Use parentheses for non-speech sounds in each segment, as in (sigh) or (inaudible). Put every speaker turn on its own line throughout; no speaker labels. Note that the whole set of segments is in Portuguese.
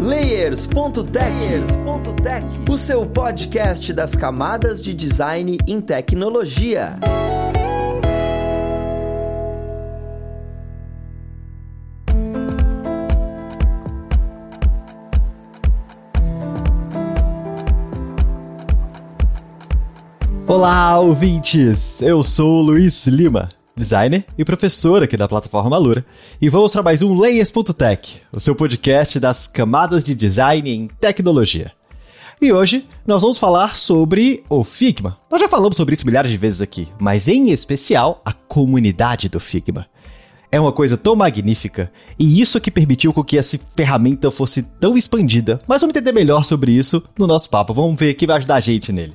Layers.tech, o seu podcast das camadas de design em tecnologia.
Olá, ouvintes! Eu sou o Luiz Lima, designer e professor aqui da plataforma Lura, e vamos para mais um Layers.tech, o seu podcast das camadas de design em tecnologia. E hoje nós vamos falar sobre o Figma. Nós já falamos sobre isso milhares de vezes aqui, mas em especial a comunidade do Figma. É uma coisa tão magnífica, e isso que permitiu com que essa ferramenta fosse tão expandida. Mas vamos entender melhor sobre isso no nosso papo. Vamos ver quem vai ajudar a gente nele.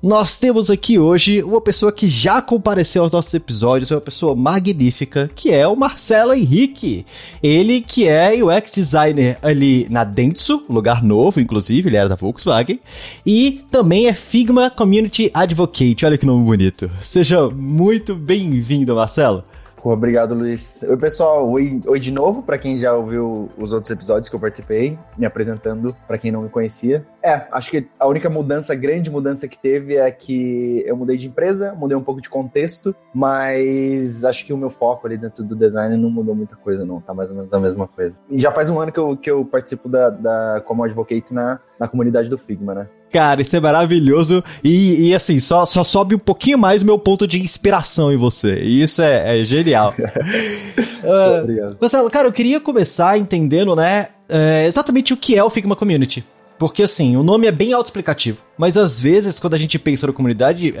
Nós temos aqui hoje uma pessoa que já compareceu aos nossos episódios, uma pessoa magnífica, que é o Marcelo Henrique. Ele que é UX designer ali na Dentsu, lugar novo, inclusive, ele era da Volkswagen, e também é Figma Community Advocate. Olha que nome bonito. Seja muito bem-vindo, Marcelo.
Obrigado, Luiz. Oi, pessoal. Oi, oi de novo, para quem já ouviu os outros episódios que eu participei, me apresentando para quem não me conhecia. É, acho que a única mudança, grande mudança que teve é que eu mudei de empresa, mudei um pouco de contexto, mas acho que o meu foco ali dentro do design não mudou muita coisa, não. Tá mais ou menos a mesma coisa. E já faz um ano que eu, que eu participo da, da como advocate na, na comunidade do Figma, né?
Cara, isso é maravilhoso. E, e, assim, só, só sobe um pouquinho mais o meu ponto de inspiração em você. E isso é, é genial. uh, (laughs) Obrigado. Marcelo, cara, eu queria começar entendendo, né, é, exatamente o que é o Figma Community. Porque, assim, o nome é bem autoexplicativo. Mas às vezes, quando a gente pensa na comunidade,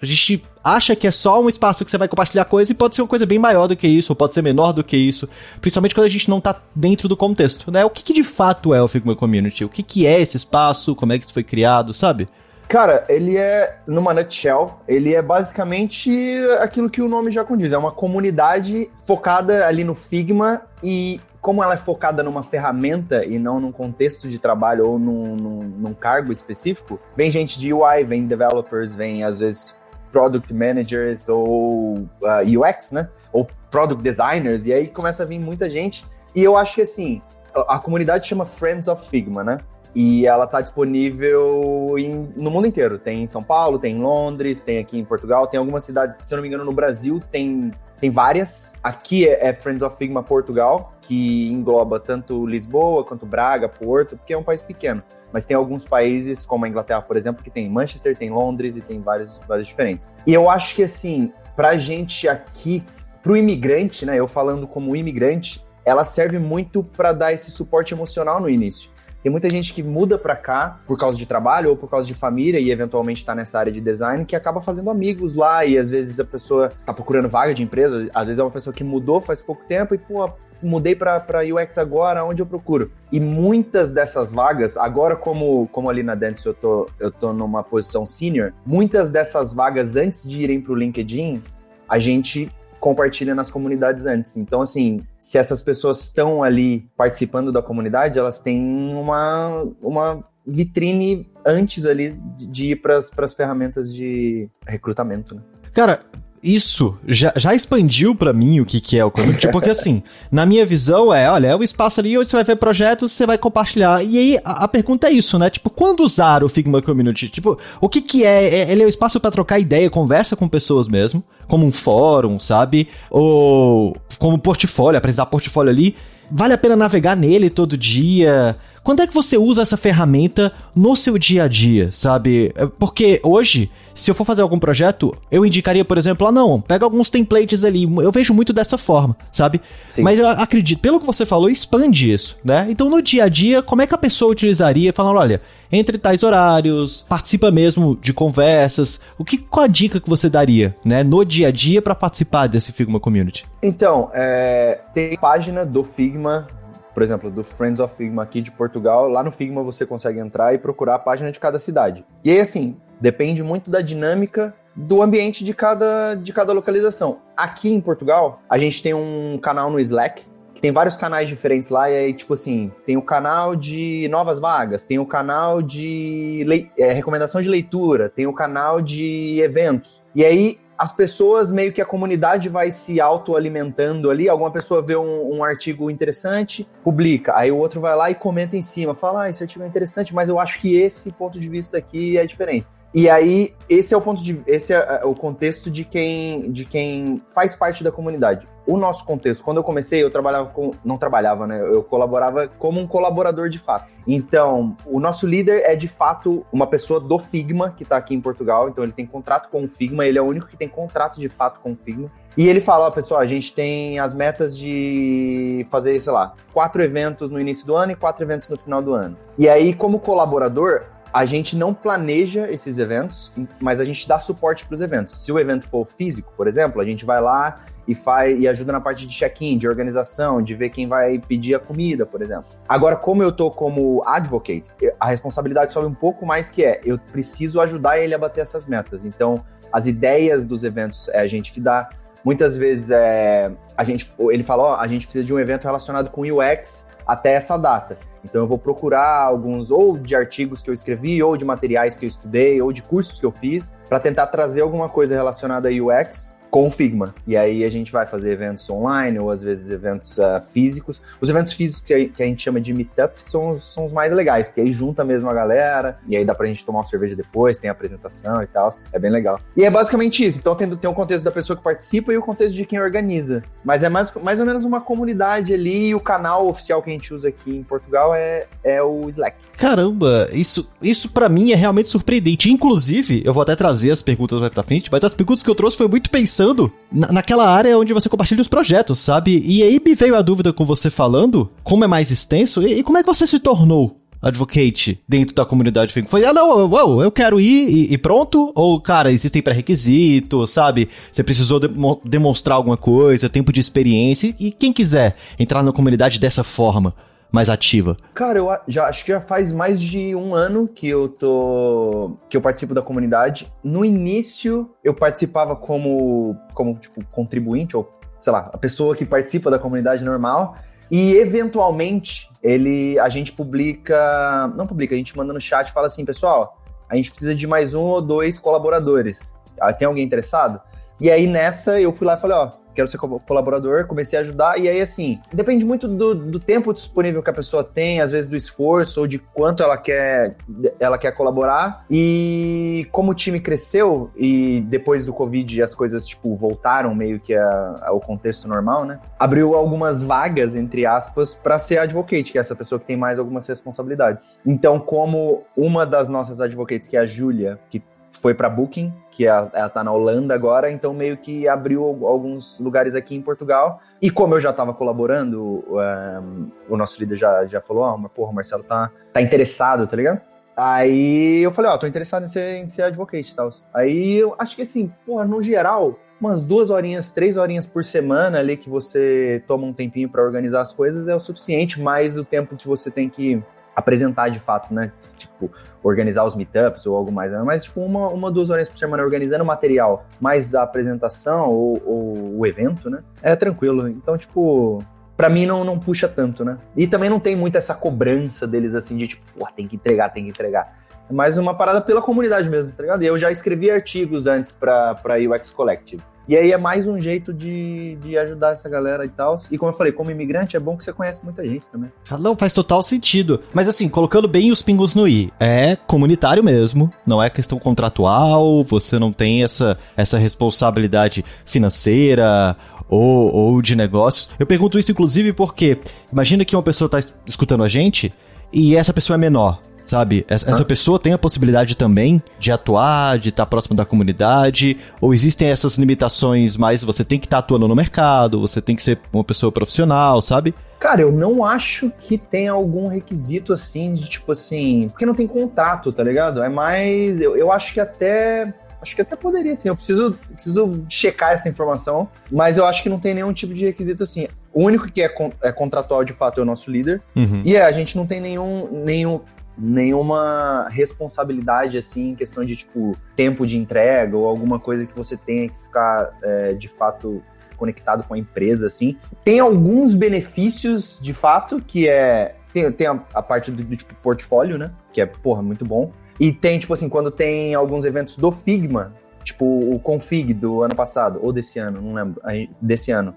a gente acha que é só um espaço que você vai compartilhar coisa e pode ser uma coisa bem maior do que isso, ou pode ser menor do que isso, principalmente quando a gente não tá dentro do contexto, né? O que, que de fato é o Figma Community? O que, que é esse espaço? Como é que isso foi criado, sabe?
Cara, ele é, numa nutshell, ele é basicamente aquilo que o nome já condiz. É uma comunidade focada ali no Figma e como ela é focada numa ferramenta e não num contexto de trabalho ou num, num, num cargo específico, vem gente de UI, vem developers, vem às vezes product managers ou uh, UX, né? Ou product designers, e aí começa a vir muita gente. E eu acho que assim, a, a comunidade chama Friends of Figma, né? E ela tá disponível em, no mundo inteiro. Tem em São Paulo, tem em Londres, tem aqui em Portugal, tem algumas cidades, se eu não me engano, no Brasil tem, tem várias. Aqui é, é Friends of Figma Portugal, que engloba tanto Lisboa quanto Braga, Porto, porque é um país pequeno. Mas tem alguns países, como a Inglaterra, por exemplo, que tem Manchester, tem Londres e tem vários, vários diferentes. E eu acho que, assim, pra gente aqui, pro imigrante, né, eu falando como imigrante, ela serve muito para dar esse suporte emocional no início. Tem muita gente que muda para cá por causa de trabalho ou por causa de família e eventualmente está nessa área de design que acaba fazendo amigos lá e às vezes a pessoa tá procurando vaga de empresa, às vezes é uma pessoa que mudou faz pouco tempo e pô, mudei para UX agora, onde eu procuro? E muitas dessas vagas, agora como, como ali na Dentsu eu tô, eu tô numa posição senior, muitas dessas vagas antes de irem para o LinkedIn, a gente compartilha nas comunidades antes. Então, assim, se essas pessoas estão ali participando da comunidade, elas têm uma, uma vitrine antes ali de ir para as ferramentas de recrutamento, né?
Cara, isso já, já expandiu para mim o que, que é o community, porque assim, (laughs) na minha visão é, olha, é o espaço ali onde você vai ver projetos, você vai compartilhar. E aí a, a pergunta é isso, né? Tipo, quando usar o Figma Community? Tipo, o que que é? é ele é o espaço para trocar ideia, conversa com pessoas mesmo, como um fórum, sabe? Ou como portfólio, apresentar portfólio ali. Vale a pena navegar nele todo dia? Quando é que você usa essa ferramenta no seu dia a dia, sabe? É, porque hoje, se eu for fazer algum projeto, eu indicaria, por exemplo, ah, não, pega alguns templates ali. Eu vejo muito dessa forma, sabe? Sim. Mas eu acredito, pelo que você falou, expande isso, né? Então, no dia a dia, como é que a pessoa utilizaria, falando, olha, entre tais horários, participa mesmo de conversas, o que qual a dica que você daria, né, no dia a dia para participar desse Figma Community?
Então, é, tem página do Figma por exemplo, do Friends of Figma aqui de Portugal, lá no Figma você consegue entrar e procurar a página de cada cidade. E aí, assim, depende muito da dinâmica do ambiente de cada, de cada localização. Aqui em Portugal, a gente tem um canal no Slack, que tem vários canais diferentes lá, e aí, tipo assim, tem o canal de novas vagas, tem o canal de é, recomendação de leitura, tem o canal de eventos. E aí, as pessoas, meio que a comunidade vai se autoalimentando ali. Alguma pessoa vê um, um, artigo interessante, publica. Aí o outro vai lá e comenta em cima. Fala, ah, esse artigo é interessante, mas eu acho que esse ponto de vista aqui é diferente. E aí, esse é o ponto de. Esse é, é o contexto de quem, de quem faz parte da comunidade. O nosso contexto, quando eu comecei, eu trabalhava com. Não trabalhava, né? Eu colaborava como um colaborador de fato. Então, o nosso líder é de fato uma pessoa do Figma, que está aqui em Portugal. Então, ele tem contrato com o Figma, ele é o único que tem contrato de fato com o Figma. E ele fala, ó, pessoal, a gente tem as metas de fazer, sei lá, quatro eventos no início do ano e quatro eventos no final do ano. E aí, como colaborador, a gente não planeja esses eventos, mas a gente dá suporte para os eventos. Se o evento for físico, por exemplo, a gente vai lá e faz e ajuda na parte de check-in, de organização, de ver quem vai pedir a comida, por exemplo. Agora, como eu tô como advocate, a responsabilidade sobe um pouco mais que é, eu preciso ajudar ele a bater essas metas. Então, as ideias dos eventos é a gente que dá. Muitas vezes é a gente, ele fala, ó, a gente precisa de um evento relacionado com UX até essa data. Então eu vou procurar alguns ou de artigos que eu escrevi, ou de materiais que eu estudei, ou de cursos que eu fiz, para tentar trazer alguma coisa relacionada a UX com o Figma. E aí a gente vai fazer eventos online ou às vezes eventos uh, físicos. Os eventos físicos que a, gente chama de meetup são, os, são os mais legais, porque aí junta mesmo a galera e aí dá pra gente tomar uma cerveja depois, tem a apresentação e tal. É bem legal. E é basicamente isso. Então tem, tem o contexto da pessoa que participa e o contexto de quem organiza. Mas é mais, mais ou menos uma comunidade ali e o canal oficial que a gente usa aqui em Portugal é, é o Slack.
Caramba, isso, isso para mim é realmente surpreendente. Inclusive, eu vou até trazer as perguntas mais pra frente, mas as perguntas que eu trouxe foi muito pensando pensando na, naquela área onde você compartilha os projetos, sabe? E aí me veio a dúvida com você falando, como é mais extenso, e, e como é que você se tornou advocate dentro da comunidade? Foi, ah, não, uau, eu quero ir e, e pronto? Ou, cara, existem pré-requisitos, sabe? Você precisou de, demonstrar alguma coisa, tempo de experiência, e quem quiser entrar na comunidade dessa forma, mais ativa?
Cara, eu já acho que já faz mais de um ano que eu tô que eu participo da comunidade. No início eu participava como como tipo contribuinte ou sei lá, a pessoa que participa da comunidade normal e eventualmente ele a gente publica, não publica, a gente manda no chat e fala assim, pessoal, a gente precisa de mais um ou dois colaboradores. Ah, tem alguém interessado? E aí nessa eu fui lá e falei, ó, quero ser colaborador, comecei a ajudar, e aí assim, depende muito do, do tempo disponível que a pessoa tem, às vezes do esforço ou de quanto ela quer, ela quer colaborar. E como o time cresceu e depois do Covid as coisas, tipo, voltaram meio que ao contexto normal, né? Abriu algumas vagas, entre aspas, para ser advocate, que é essa pessoa que tem mais algumas responsabilidades. Então, como uma das nossas advocates, que é a Júlia, que foi para Booking, que é ela tá na Holanda agora, então meio que abriu alguns lugares aqui em Portugal. E como eu já estava colaborando, um, eh, o nosso líder já, já falou, oh, mas porra, o Marcelo tá, tá interessado, tá ligado? Aí eu falei, ó, oh, tô interessado em ser, em ser advocate e tal. Aí eu acho que assim, porra, no geral, umas duas horinhas, três horinhas por semana ali que você toma um tempinho para organizar as coisas é o suficiente, mais o tempo que você tem que apresentar de fato, né? Tipo, organizar os meetups ou algo mais, né? mas tipo, uma, uma, duas horas por semana organizando o material, mais a apresentação ou, ou o evento, né? É tranquilo. Então, tipo, para mim não, não puxa tanto, né? E também não tem muito essa cobrança deles assim de tipo, tem que entregar, tem que entregar. É mais uma parada pela comunidade mesmo, tá ligado? E eu já escrevi artigos antes pra, pra UX Collective. E aí é mais um jeito de, de ajudar essa galera e tal. E como eu falei, como imigrante, é bom que você conhece muita gente também.
Não, faz total sentido. Mas assim, colocando bem os pingos no i, é comunitário mesmo, não é questão contratual, você não tem essa, essa responsabilidade financeira ou, ou de negócios. Eu pergunto isso inclusive porque imagina que uma pessoa está escutando a gente e essa pessoa é menor sabe? Essa, essa pessoa tem a possibilidade também de atuar, de estar próximo da comunidade, ou existem essas limitações, mas você tem que estar atuando no mercado, você tem que ser uma pessoa profissional, sabe?
Cara, eu não acho que tem algum requisito assim, de tipo assim. Porque não tem contrato, tá ligado? É mais. Eu, eu acho que até. Acho que até poderia, sim. Eu preciso, preciso checar essa informação, mas eu acho que não tem nenhum tipo de requisito assim. O único que é, con é contratual de fato é o nosso líder. Uhum. E é, a gente não tem nenhum, nenhum nenhuma responsabilidade assim em questão de tipo tempo de entrega ou alguma coisa que você tenha que ficar é, de fato conectado com a empresa assim tem alguns benefícios de fato que é tem, tem a, a parte do, do, tipo portfólio né que é porra muito bom e tem tipo assim quando tem alguns eventos do Figma tipo o config do ano passado, ou desse ano, não lembro, desse ano.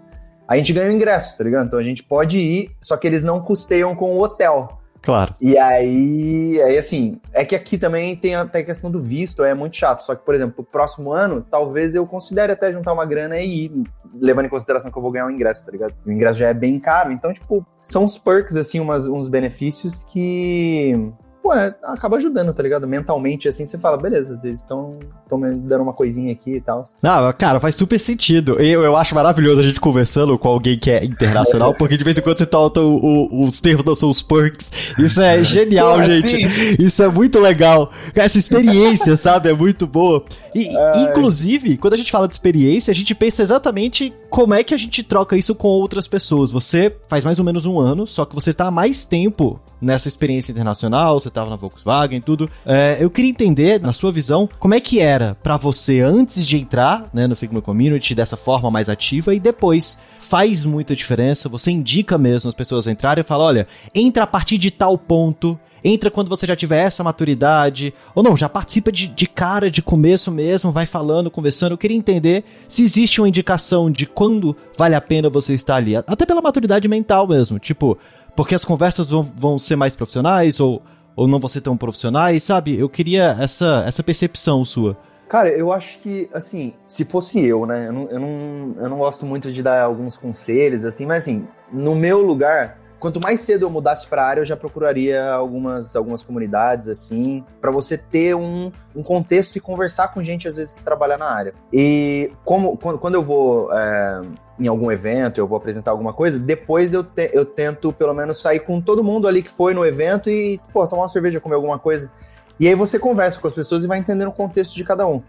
A gente ganha o ingresso, tá ligado? Então a gente pode ir, só que eles não custeiam com o hotel.
Claro.
E aí, aí, assim, é que aqui também tem a, tem a questão do visto, é muito chato. Só que, por exemplo, pro próximo ano, talvez eu considere até juntar uma grana e ir, levando em consideração que eu vou ganhar um ingresso, tá ligado? O ingresso já é bem caro, então, tipo, são uns perks, assim, umas, uns benefícios que pô, é, acaba ajudando, tá ligado? Mentalmente, assim, você fala, beleza, eles estão me dando uma coisinha aqui e tal.
Não, cara, faz super sentido. Eu, eu acho maravilhoso a gente conversando com alguém que é internacional, porque de vez em quando você solta os termos não são os perks. Isso é (laughs) genial, pô, gente. Assim? Isso é muito legal. Essa experiência, (laughs) sabe, é muito boa. E, inclusive, quando a gente fala de experiência, a gente pensa exatamente como é que a gente troca isso com outras pessoas. Você faz mais ou menos um ano, só que você tá há mais tempo nessa experiência internacional, você estava na Volkswagen, tudo. É, eu queria entender, na sua visão, como é que era para você antes de entrar né, no Figma Community dessa forma mais ativa e depois faz muita diferença. Você indica mesmo as pessoas entrarem e fala: olha, entra a partir de tal ponto. Entra quando você já tiver essa maturidade. Ou não, já participa de, de cara, de começo mesmo, vai falando, conversando. Eu queria entender se existe uma indicação de quando vale a pena você estar ali. Até pela maturidade mental mesmo. Tipo, porque as conversas vão, vão ser mais profissionais ou ou não vão ser tão profissionais, sabe? Eu queria essa, essa percepção sua.
Cara, eu acho que, assim, se fosse eu, né? Eu não, eu, não, eu não gosto muito de dar alguns conselhos, assim, mas assim, no meu lugar, quanto mais cedo eu mudasse para a área, eu já procuraria algumas, algumas comunidades, assim, para você ter um, um contexto e conversar com gente, às vezes, que trabalha na área. E como quando eu vou. É, em algum evento, eu vou apresentar alguma coisa, depois eu, te, eu tento pelo menos sair com todo mundo ali que foi no evento e, pô, tomar uma cerveja, comer alguma coisa. E aí você conversa com as pessoas e vai entendendo o contexto de cada um.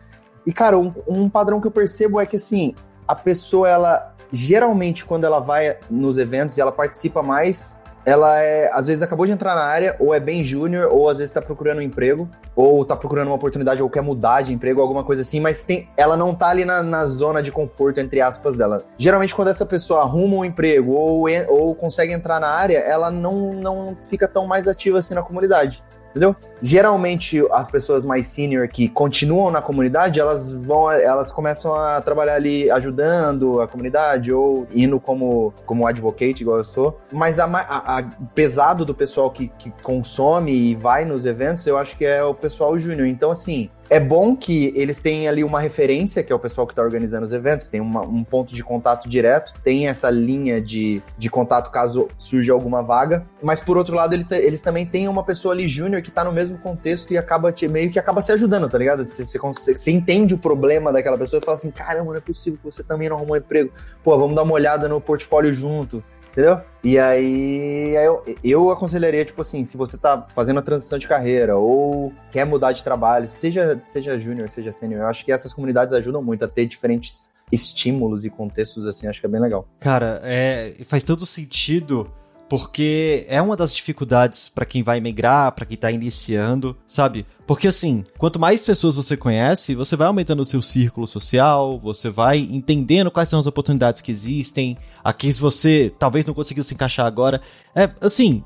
E, cara, um, um padrão que eu percebo é que, assim, a pessoa, ela, geralmente, quando ela vai nos eventos e ela participa mais ela é, às vezes acabou de entrar na área, ou é bem júnior, ou às vezes está procurando um emprego, ou está procurando uma oportunidade, ou quer mudar de emprego, alguma coisa assim, mas tem, ela não tá ali na, na zona de conforto, entre aspas, dela. Geralmente, quando essa pessoa arruma um emprego ou, ou consegue entrar na área, ela não, não fica tão mais ativa assim na comunidade entendeu? Geralmente as pessoas mais senior que continuam na comunidade, elas vão, elas começam a trabalhar ali ajudando a comunidade ou indo como como advocate, igual eu sou. Mas a, a, a pesado do pessoal que, que consome e vai nos eventos, eu acho que é o pessoal júnior. Então assim, é bom que eles tenham ali uma referência, que é o pessoal que está organizando os eventos, tem uma, um ponto de contato direto, tem essa linha de, de contato caso surja alguma vaga, mas por outro lado ele eles também têm uma pessoa ali júnior que está no mesmo contexto e acaba te, meio que acaba se ajudando, tá ligado? Você, você, você, entende o problema daquela pessoa e fala assim, caramba, não é possível que você também não arrumou um emprego. Pô, vamos dar uma olhada no portfólio junto entendeu? E aí eu, eu aconselharia, tipo assim, se você tá fazendo a transição de carreira ou quer mudar de trabalho, seja, seja júnior, seja sênior, eu acho que essas comunidades ajudam muito a ter diferentes estímulos e contextos, assim, acho que é bem legal.
Cara, é, faz todo sentido porque é uma das dificuldades para quem vai migrar, para quem tá iniciando, sabe? Porque assim, quanto mais pessoas você conhece, você vai aumentando o seu círculo social, você vai entendendo quais são as oportunidades que existem, aqui você talvez não consiga se encaixar agora. É assim,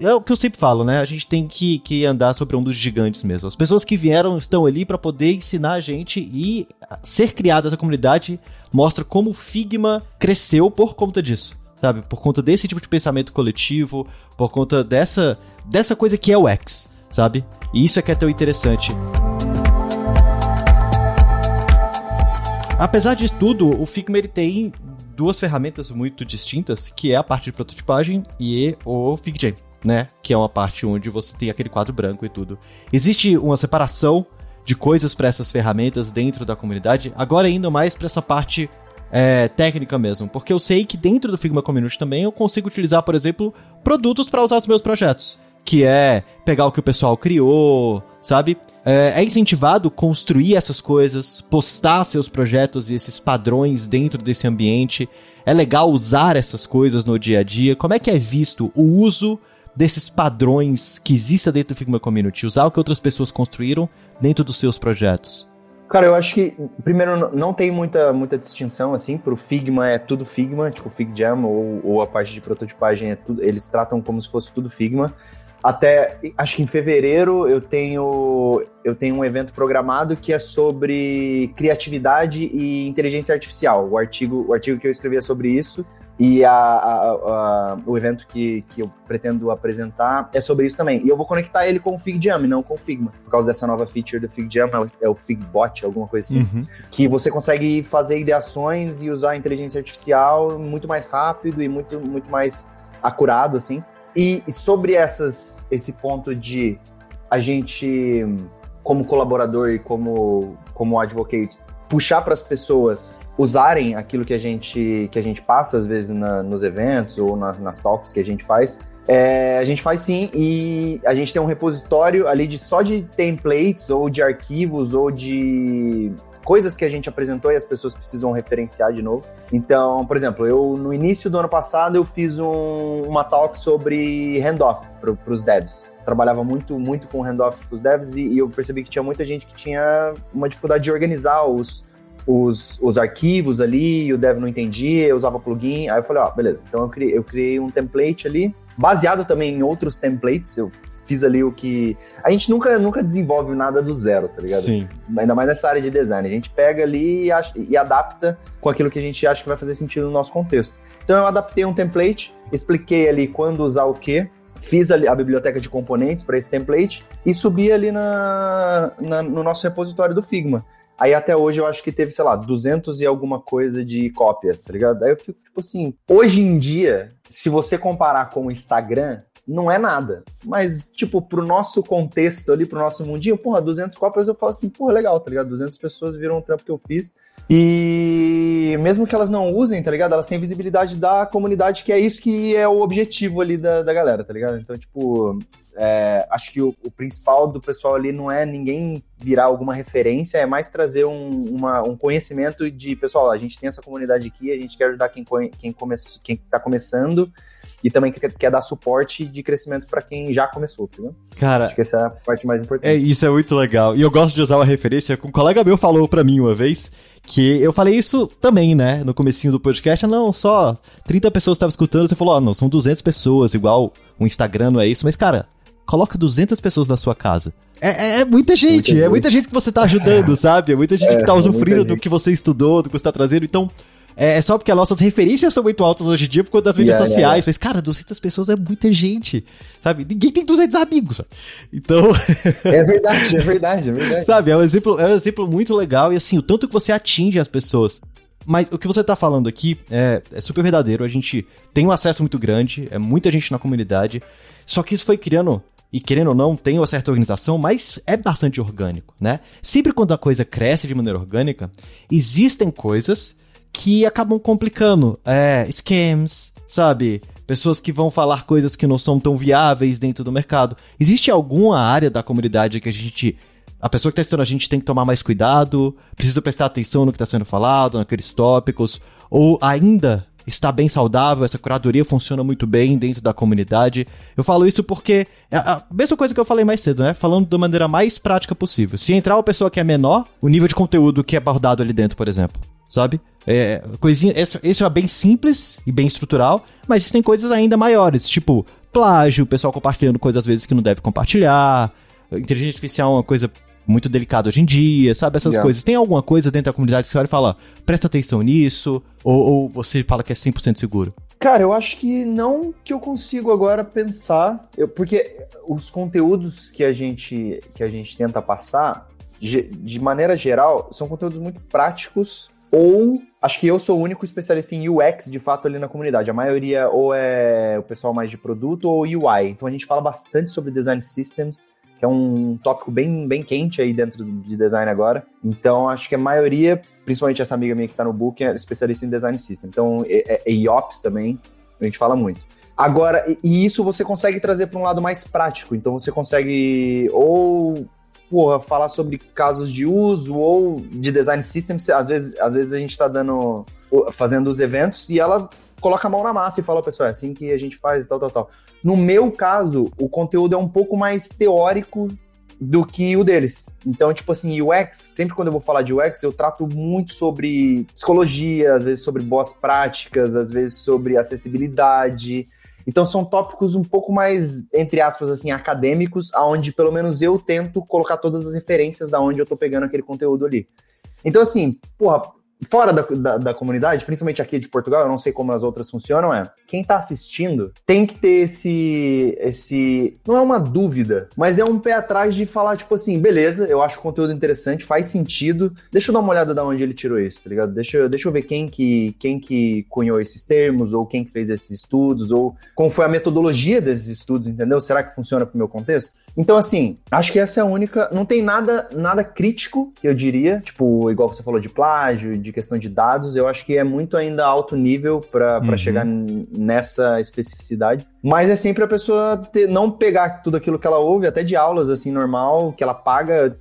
é o que eu sempre falo, né? A gente tem que, que andar sobre um dos gigantes mesmo. As pessoas que vieram estão ali para poder ensinar a gente e ser criada essa comunidade mostra como o Figma cresceu por conta disso sabe? Por conta desse tipo de pensamento coletivo, por conta dessa, dessa coisa que é o X, sabe? E isso é que é tão interessante. Apesar de tudo, o Figma tem duas ferramentas muito distintas, que é a parte de prototipagem e o FigJam, né? Que é uma parte onde você tem aquele quadro branco e tudo. Existe uma separação de coisas para essas ferramentas dentro da comunidade, agora indo mais para essa parte é, técnica mesmo. Porque eu sei que dentro do Figma Community também eu consigo utilizar, por exemplo, produtos para usar nos meus projetos. Que é pegar o que o pessoal criou, sabe? É, é incentivado construir essas coisas, postar seus projetos e esses padrões dentro desse ambiente. É legal usar essas coisas no dia a dia. Como é que é visto o uso desses padrões que existem dentro do Figma Community? Usar o que outras pessoas construíram dentro dos seus projetos?
Cara, eu acho que, primeiro, não tem muita, muita distinção, assim, pro Figma é tudo Figma, tipo FigJam ou, ou a parte de prototipagem é tudo, eles tratam como se fosse tudo Figma. Até, acho que em fevereiro eu tenho, eu tenho um evento programado que é sobre criatividade e inteligência artificial. O artigo, o artigo que eu escrevi é sobre isso. E a, a, a, o evento que, que eu pretendo apresentar é sobre isso também. E eu vou conectar ele com o FigJam e não com o Figma. Por causa dessa nova feature do FigJam, é o, é o FigBot, alguma coisa assim. Uhum. Que você consegue fazer ideações e usar a inteligência artificial muito mais rápido e muito, muito mais acurado, assim. E, e sobre essas, esse ponto de a gente, como colaborador e como, como advocate, puxar para as pessoas usarem aquilo que a gente, que a gente passa, às vezes, na, nos eventos ou na, nas talks que a gente faz. É, a gente faz sim, e a gente tem um repositório ali de só de templates ou de arquivos ou de coisas que a gente apresentou e as pessoas precisam referenciar de novo. Então, por exemplo, eu no início do ano passado eu fiz um, uma talk sobre handoff para os devs. Trabalhava muito, muito com handoff para os devs e, e eu percebi que tinha muita gente que tinha uma dificuldade de organizar os, os, os arquivos ali, o dev não entendia, eu usava plugin. Aí eu falei, ó, beleza. Então eu criei, eu criei um template ali, baseado também em outros templates. Eu fiz ali o que. A gente nunca, nunca desenvolve nada do zero, tá ligado?
Sim.
Ainda mais nessa área de design. A gente pega ali e, acha, e adapta com aquilo que a gente acha que vai fazer sentido no nosso contexto. Então eu adaptei um template, expliquei ali quando usar o quê, fiz a, a biblioteca de componentes para esse template e subi ali na, na, no nosso repositório do Figma. Aí até hoje eu acho que teve, sei lá, 200 e alguma coisa de cópias, tá ligado? Aí eu fico tipo assim, hoje em dia, se você comparar com o Instagram, não é nada. Mas, tipo, pro nosso contexto ali, pro nosso mundinho, porra, 200 cópias eu falo assim, porra, legal, tá ligado? 200 pessoas viram um trampo que eu fiz. E mesmo que elas não usem, tá ligado? Elas têm visibilidade da comunidade, que é isso que é o objetivo ali da, da galera, tá ligado? Então, tipo, é, acho que o, o, principal do pessoal ali não é ninguém virar alguma referência, é mais trazer um, uma, um conhecimento de, pessoal, a gente tem essa comunidade aqui, a gente quer ajudar quem, quem, come, quem tá começando e também quer, quer dar suporte de crescimento para quem já começou, entendeu?
Cara,
acho que essa é a parte mais importante.
É, isso é muito legal. E eu gosto de usar uma referência que um colega meu falou para mim uma vez, que eu falei isso também, né, no comecinho do podcast, não, só 30 pessoas estavam escutando, você falou, ah, não, são 200 pessoas, igual o Instagram não é isso, mas cara, coloca 200 pessoas na sua casa. É, é, é muita gente, muita é muita gente que você tá ajudando, sabe? É muita gente é, que tá usufruindo do que você estudou, do que você tá trazendo. Então, é, é, só porque as nossas referências são muito altas hoje em dia por conta das mídias yeah, sociais. Yeah, yeah. Mas, cara, 200 pessoas é muita gente, sabe? Ninguém tem 200 amigos, sabe? Então...
é verdade, é verdade, é verdade. (laughs)
sabe, é um, exemplo, é um exemplo muito legal. E, assim, o tanto que você atinge as pessoas. Mas o que você tá falando aqui é, é super verdadeiro. A gente tem um acesso muito grande, é muita gente na comunidade. Só que isso foi criando e querendo ou não, tem uma certa organização, mas é bastante orgânico, né? Sempre quando a coisa cresce de maneira orgânica, existem coisas que acabam complicando. É, scams, sabe? Pessoas que vão falar coisas que não são tão viáveis dentro do mercado. Existe alguma área da comunidade que a gente. A pessoa que está estudando a gente tem que tomar mais cuidado, precisa prestar atenção no que está sendo falado, naqueles tópicos, ou ainda está bem saudável, essa curadoria funciona muito bem dentro da comunidade. Eu falo isso porque é a mesma coisa que eu falei mais cedo, né? Falando da maneira mais prática possível. Se entrar uma pessoa que é menor, o nível de conteúdo que é abordado ali dentro, por exemplo, sabe? É, coisinha, esse, esse é bem simples e bem estrutural, mas existem coisas ainda maiores, tipo plágio, o pessoal compartilhando coisas às vezes que não deve compartilhar, inteligência artificial é uma coisa muito delicado hoje em dia, sabe? Essas yeah. coisas. Tem alguma coisa dentro da comunidade que você olha e fala, presta atenção nisso? Ou, ou você fala que é 100% seguro?
Cara, eu acho que não que eu consigo agora pensar, eu, porque os conteúdos que a gente que a gente tenta passar, de maneira geral, são conteúdos muito práticos ou acho que eu sou o único especialista em UX de fato ali na comunidade. A maioria ou é o pessoal mais de produto ou UI. Então a gente fala bastante sobre design systems que é um tópico bem, bem quente aí dentro de design agora. Então, acho que a maioria, principalmente essa amiga minha que está no book, é especialista em design system. Então, é, é IOPS também, a gente fala muito. Agora, e isso você consegue trazer para um lado mais prático. Então, você consegue ou porra, falar sobre casos de uso ou de design system. Às vezes, às vezes a gente está dando, fazendo os eventos e ela coloca a mão na massa e fala, pessoal, é assim que a gente faz, tal, tal, tal. No meu caso, o conteúdo é um pouco mais teórico do que o deles. Então, tipo assim, UX, sempre quando eu vou falar de UX, eu trato muito sobre psicologia, às vezes sobre boas práticas, às vezes sobre acessibilidade. Então são tópicos um pouco mais, entre aspas, assim, acadêmicos, aonde pelo menos eu tento colocar todas as referências da onde eu tô pegando aquele conteúdo ali. Então, assim, porra, fora da, da, da, comunidade, principalmente aqui de Portugal, eu não sei como as outras funcionam, é quem tá assistindo tem que ter esse. esse. Não é uma dúvida, mas é um pé atrás de falar, tipo assim, beleza, eu acho o conteúdo interessante, faz sentido. Deixa eu dar uma olhada de onde ele tirou isso, tá ligado? Deixa, deixa eu ver quem que, quem que cunhou esses termos, ou quem que fez esses estudos, ou como foi a metodologia desses estudos, entendeu? Será que funciona pro meu contexto? Então, assim, acho que essa é a única. Não tem nada, nada crítico, eu diria, tipo, igual você falou de plágio, de questão de dados, eu acho que é muito ainda alto nível para uhum. chegar nessa especificidade. Mas é sempre a pessoa ter, não pegar tudo aquilo que ela ouve, até de aulas assim, normal, que ela paga,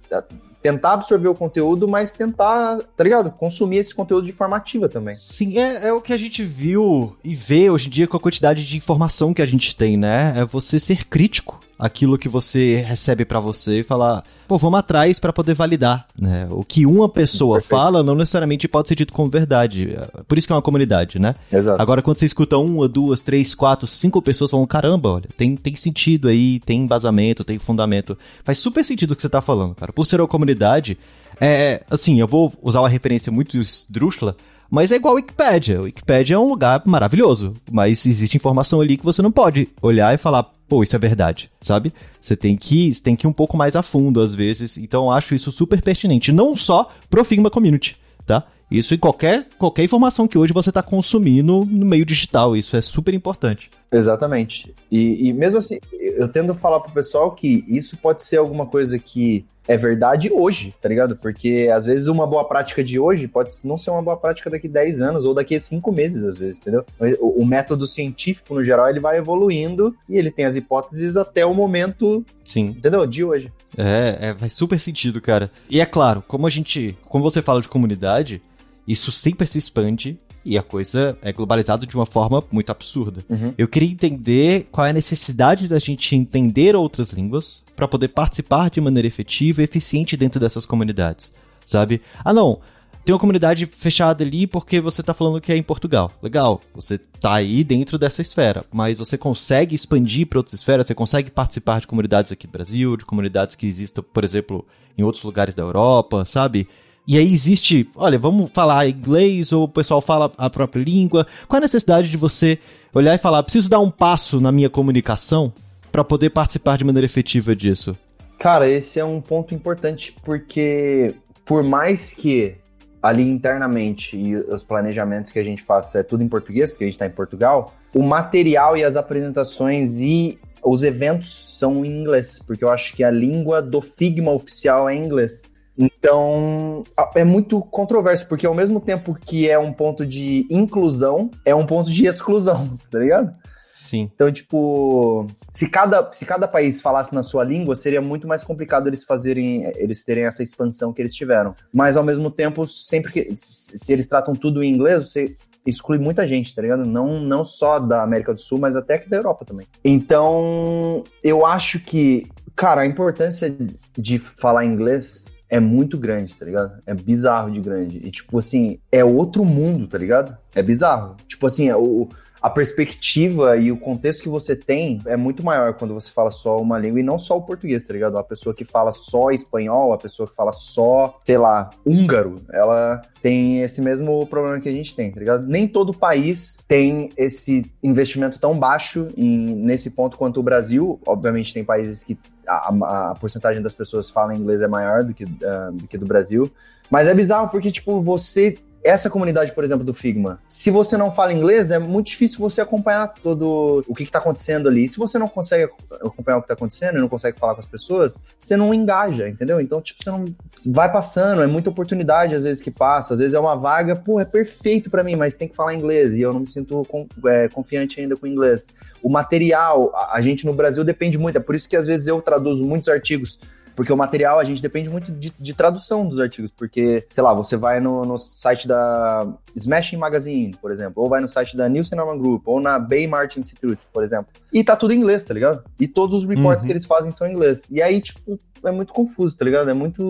tentar absorver o conteúdo, mas tentar, tá ligado? Consumir esse conteúdo de forma ativa também.
Sim, é, é o que a gente viu e vê hoje em dia com a quantidade de informação que a gente tem, né? É você ser crítico aquilo que você recebe para você e falar, pô, vamos atrás para poder validar, né? O que uma pessoa Perfeito. fala não necessariamente pode ser dito como verdade. Por isso que é uma comunidade, né? Exato. Agora, quando você escuta uma, duas, três, quatro, cinco pessoas falando, caramba, olha, tem, tem sentido aí, tem embasamento, tem fundamento. Faz super sentido o que você tá falando, cara. Por ser uma comunidade, é, assim, eu vou usar uma referência muito esdrúxula, mas é igual a Wikipedia. O Wikipedia é um lugar maravilhoso, mas existe informação ali que você não pode olhar e falar, pô, isso é verdade, sabe? Você tem que, tem que ir um pouco mais a fundo às vezes. Então acho isso super pertinente, não só pro Figma Community, tá? Isso em qualquer, qualquer informação que hoje você está consumindo no meio digital. Isso é super importante.
Exatamente. E, e mesmo assim, eu tendo falar pro pessoal que isso pode ser alguma coisa que é verdade hoje, tá ligado? Porque às vezes uma boa prática de hoje pode não ser uma boa prática daqui 10 anos ou daqui a 5 meses, às vezes, entendeu? O, o, método científico, no geral, ele vai evoluindo e ele tem as hipóteses até o momento,
Sim.
entendeu? De hoje.
É, é, faz super sentido, cara. E é claro, como a gente, como você fala de comunidade, isso sempre se expande e a coisa é globalizada de uma forma muito absurda. Uhum. Eu queria entender qual é a necessidade da gente entender outras línguas para poder participar de maneira efetiva e eficiente dentro dessas comunidades, sabe? Ah, não. Tem uma comunidade fechada ali porque você tá falando que é em Portugal. Legal, você tá aí dentro dessa esfera, mas você consegue expandir para outras esferas, você consegue participar de comunidades aqui no Brasil, de comunidades que existam, por exemplo, em outros lugares da Europa, sabe? E aí existe, olha, vamos falar inglês ou o pessoal fala a própria língua. Qual a necessidade de você olhar e falar, preciso dar um passo na minha comunicação para poder participar de maneira efetiva disso?
Cara, esse é um ponto importante porque por mais que ali internamente e os planejamentos que a gente faça é tudo em português, porque a gente está em Portugal, o material e as apresentações e os eventos são em inglês, porque eu acho que a língua do Figma oficial é inglês. Então, é muito controverso, porque ao mesmo tempo que é um ponto de inclusão, é um ponto de exclusão, (laughs) tá ligado?
Sim.
Então, tipo, se cada, se cada país falasse na sua língua, seria muito mais complicado eles fazerem, eles terem essa expansão que eles tiveram. Mas ao mesmo tempo, sempre que se eles tratam tudo em inglês, você exclui muita gente, tá ligado? Não, não só da América do Sul, mas até que da Europa também. Então, eu acho que, cara, a importância de falar inglês é muito grande, tá ligado? É bizarro de grande. E, tipo assim, é outro mundo, tá ligado? É bizarro. Tipo assim, o, a perspectiva e o contexto que você tem é muito maior quando você fala só uma língua e não só o português, tá ligado? A pessoa que fala só espanhol, a pessoa que fala só, sei lá, húngaro, ela tem esse mesmo problema que a gente tem, tá ligado? Nem todo país tem esse investimento tão baixo em, nesse ponto quanto o Brasil. Obviamente, tem países que a, a porcentagem das pessoas que falam inglês é maior do que, uh, do que do Brasil. Mas é bizarro porque, tipo, você essa comunidade, por exemplo, do Figma, se você não fala inglês, é muito difícil você acompanhar todo o que está acontecendo ali. Se você não consegue acompanhar o que está acontecendo e não consegue falar com as pessoas, você não engaja, entendeu? Então, tipo, você não vai passando, é muita oportunidade às vezes que passa, às vezes é uma vaga, pô, é perfeito para mim, mas tem que falar inglês e eu não me sinto é, confiante ainda com inglês. O material, a gente no Brasil depende muito, é por isso que às vezes eu traduzo muitos artigos porque o material, a gente depende muito de, de tradução dos artigos. Porque, sei lá, você vai no, no, site da Smashing Magazine, por exemplo, ou vai no site da Nielsen Norman Group, ou na Bay Martin Institute, por exemplo. E tá tudo em inglês, tá ligado? E todos os reports uhum. que eles fazem são em inglês. E aí, tipo, é muito confuso, tá ligado? É muito,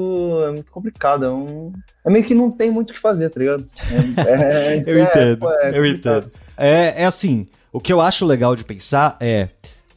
é muito complicado. É, um... é meio que não tem muito o que fazer, tá ligado?
É, é, (laughs) eu é, entendo, é, eu entendo. É, é assim, O que eu acho legal de pensar é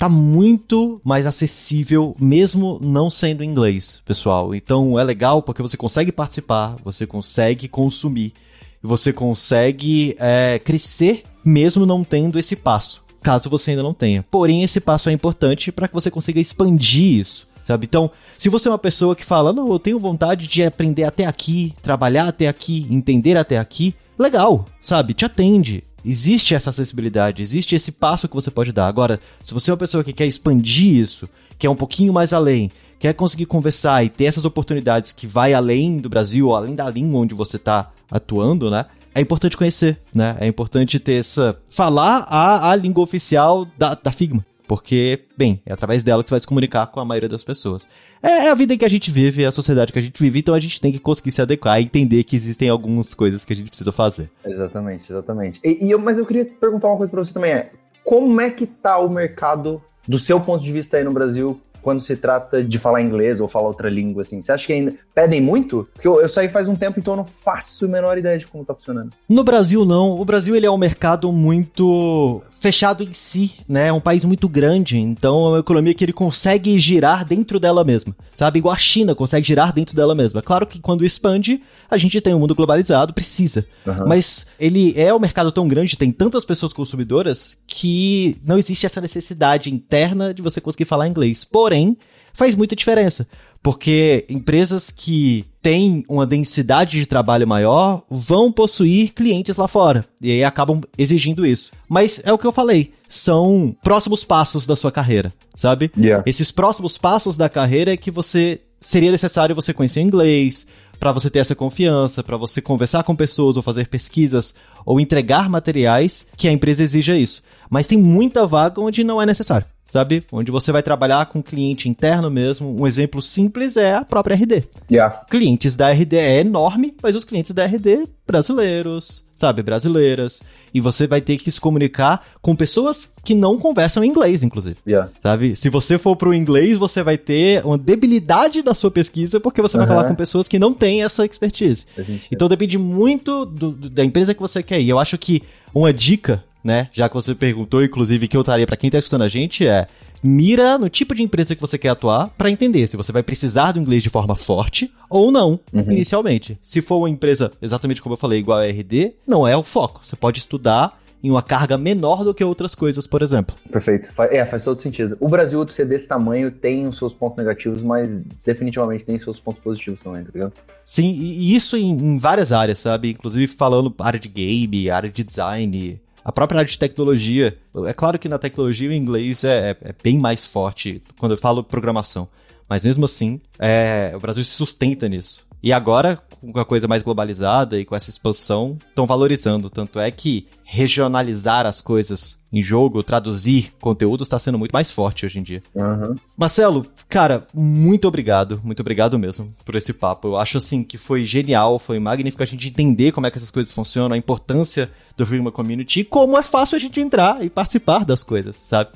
tá muito mais acessível, mesmo não sendo inglês, pessoal. Então é legal porque você consegue participar, você consegue consumir, você consegue é, crescer mesmo não tendo esse passo, caso você ainda não tenha. Porém, esse passo é importante para que você consiga expandir isso. Sabe? Então, se você é uma pessoa que fala, não, eu tenho vontade de aprender até aqui, trabalhar até aqui, entender até aqui, legal, sabe? Te atende. Existe essa acessibilidade, existe esse passo que você pode dar. Agora, se você é uma pessoa que quer expandir isso, quer um pouquinho mais além, quer conseguir conversar e ter essas oportunidades que vai além do Brasil, além da língua onde você está atuando, né? É importante conhecer, né? É importante ter essa. falar a, a língua oficial da, da Figma. Porque, bem, é através dela que você vai se comunicar com a maioria das pessoas. É, é a vida em que a gente vive, é a sociedade que a gente vive, então a gente tem que conseguir se adequar e entender que existem algumas coisas que a gente precisa fazer.
Exatamente, exatamente. E, e eu, mas eu queria perguntar uma coisa pra você também, é como é que tá o mercado, do seu ponto de vista aí no Brasil, quando se trata de falar inglês ou falar outra língua, assim? Você acha que ainda pedem muito? Porque eu, eu saí faz um tempo, então eu não faço a menor ideia de como tá funcionando.
No Brasil, não. O Brasil, ele é um mercado muito fechado em si, né? É um país muito grande, então é uma economia que ele consegue girar dentro dela mesma, sabe? Igual a China consegue girar dentro dela mesma. Claro que quando expande, a gente tem um mundo globalizado, precisa. Uhum. Mas ele é um mercado tão grande, tem tantas pessoas consumidoras, que não existe essa necessidade interna de você conseguir falar inglês. Porém, faz muita diferença. Porque empresas que têm uma densidade de trabalho maior vão possuir clientes lá fora. E aí acabam exigindo isso. Mas é o que eu falei. São próximos passos da sua carreira, sabe? Yeah. Esses próximos passos da carreira é que você seria necessário você conhecer inglês, para você ter essa confiança, para você conversar com pessoas ou fazer pesquisas ou entregar materiais que a empresa exija isso. Mas tem muita vaga onde não é necessário sabe? Onde você vai trabalhar com cliente interno mesmo. Um exemplo simples é a própria RD.
Yeah.
Clientes da RD é enorme, mas os clientes da RD brasileiros, sabe? Brasileiras. E você vai ter que se comunicar com pessoas que não conversam inglês, inclusive.
Yeah.
Sabe? Se você for pro inglês, você vai ter uma debilidade da sua pesquisa, porque você vai falar com pessoas que não têm essa expertise. Então depende muito do, do, da empresa que você quer ir. Eu acho que uma dica né? Já que você perguntou, inclusive, que eu estaria para quem tá escutando a gente é mira no tipo de empresa que você quer atuar para entender se você vai precisar do inglês de forma forte ou não, uhum. inicialmente. Se for uma empresa, exatamente como eu falei, igual a RD, não é o foco. Você pode estudar em uma carga menor do que outras coisas, por exemplo.
Perfeito. É, faz todo sentido. O Brasil, ser desse tamanho, tem os seus pontos negativos, mas definitivamente tem seus pontos positivos também, tá ligado?
Sim, e isso em várias áreas, sabe? Inclusive falando área de game, área de design, a própria área de tecnologia, é claro que na tecnologia o inglês é, é, é bem mais forte quando eu falo programação. Mas mesmo assim, é, o Brasil se sustenta nisso. E agora, com a coisa mais globalizada e com essa expansão, estão valorizando. Tanto é que regionalizar as coisas em jogo, traduzir conteúdo está sendo muito mais forte hoje em dia.
Uhum.
Marcelo, cara, muito obrigado. Muito obrigado mesmo por esse papo. Eu acho assim que foi genial, foi magnífico a gente entender como é que essas coisas funcionam, a importância do Figma Community e como é fácil a gente entrar e participar das coisas, sabe?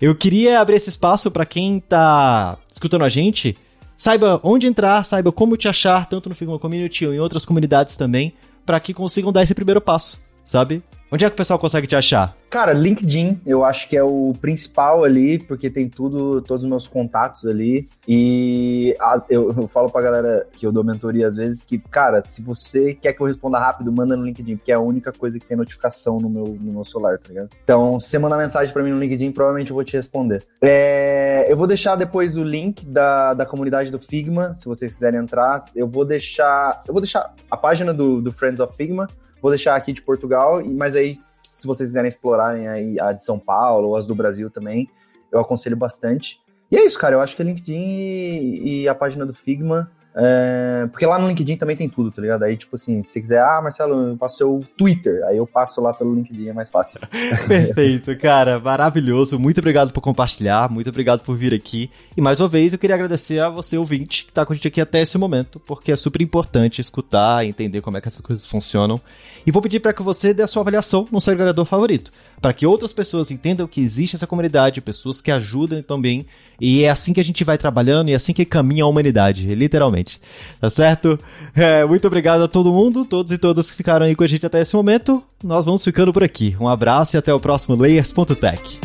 Eu queria abrir esse espaço para quem tá escutando a gente Saiba onde entrar, saiba como te achar, tanto no Figma Community ou em outras comunidades também, para que consigam dar esse primeiro passo, sabe? Onde é que o pessoal consegue te achar?
Cara, LinkedIn, eu acho que é o principal ali, porque tem tudo, todos os meus contatos ali. E a, eu, eu, falo pra galera que eu dou mentoria às vezes que, cara, se você quer que eu responda rápido, manda no LinkedIn, porque é a única coisa que tem notificação no meu, no meu celular, tá ligado? Então, se você mandar mensagem para mim no LinkedIn, provavelmente eu vou te responder. É, eu vou deixar depois o link da, da comunidade do Figma, se vocês quiserem entrar. Eu vou deixar. Eu vou deixar a página do, do Friends of Figma Vou deixar aqui de Portugal, mas aí, se vocês quiserem explorarem aí a de São Paulo ou as do Brasil também, eu aconselho bastante. E é isso, cara. Eu acho que é LinkedIn e a página do Figma é, porque lá no LinkedIn também tem tudo, tá ligado? Aí, tipo assim, se quiser, ah, Marcelo, eu passo seu Twitter, aí eu passo lá pelo LinkedIn, é mais fácil. (laughs)
Perfeito, cara, maravilhoso. Muito obrigado por compartilhar, muito obrigado por vir aqui. E mais uma vez, eu queria agradecer a você, ouvinte, que tá com a gente aqui até esse momento, porque é super importante escutar, entender como é que essas coisas funcionam. E vou pedir para que você dê a sua avaliação no seu agregador favorito. Para que outras pessoas entendam que existe essa comunidade, pessoas que ajudam também. E é assim que a gente vai trabalhando e é assim que caminha a humanidade, literalmente. Tá certo? É, muito obrigado a todo mundo, todos e todas que ficaram aí com a gente até esse momento. Nós vamos ficando por aqui. Um abraço e até o próximo Layers.tech.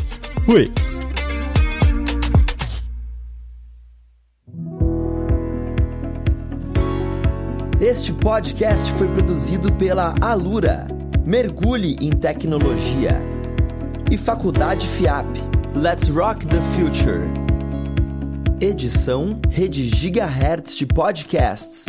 Fui!
Este podcast foi produzido pela Alura. Mergulhe em tecnologia. E Faculdade FIAP. Let's Rock the Future. Edição Rede Gigahertz de Podcasts.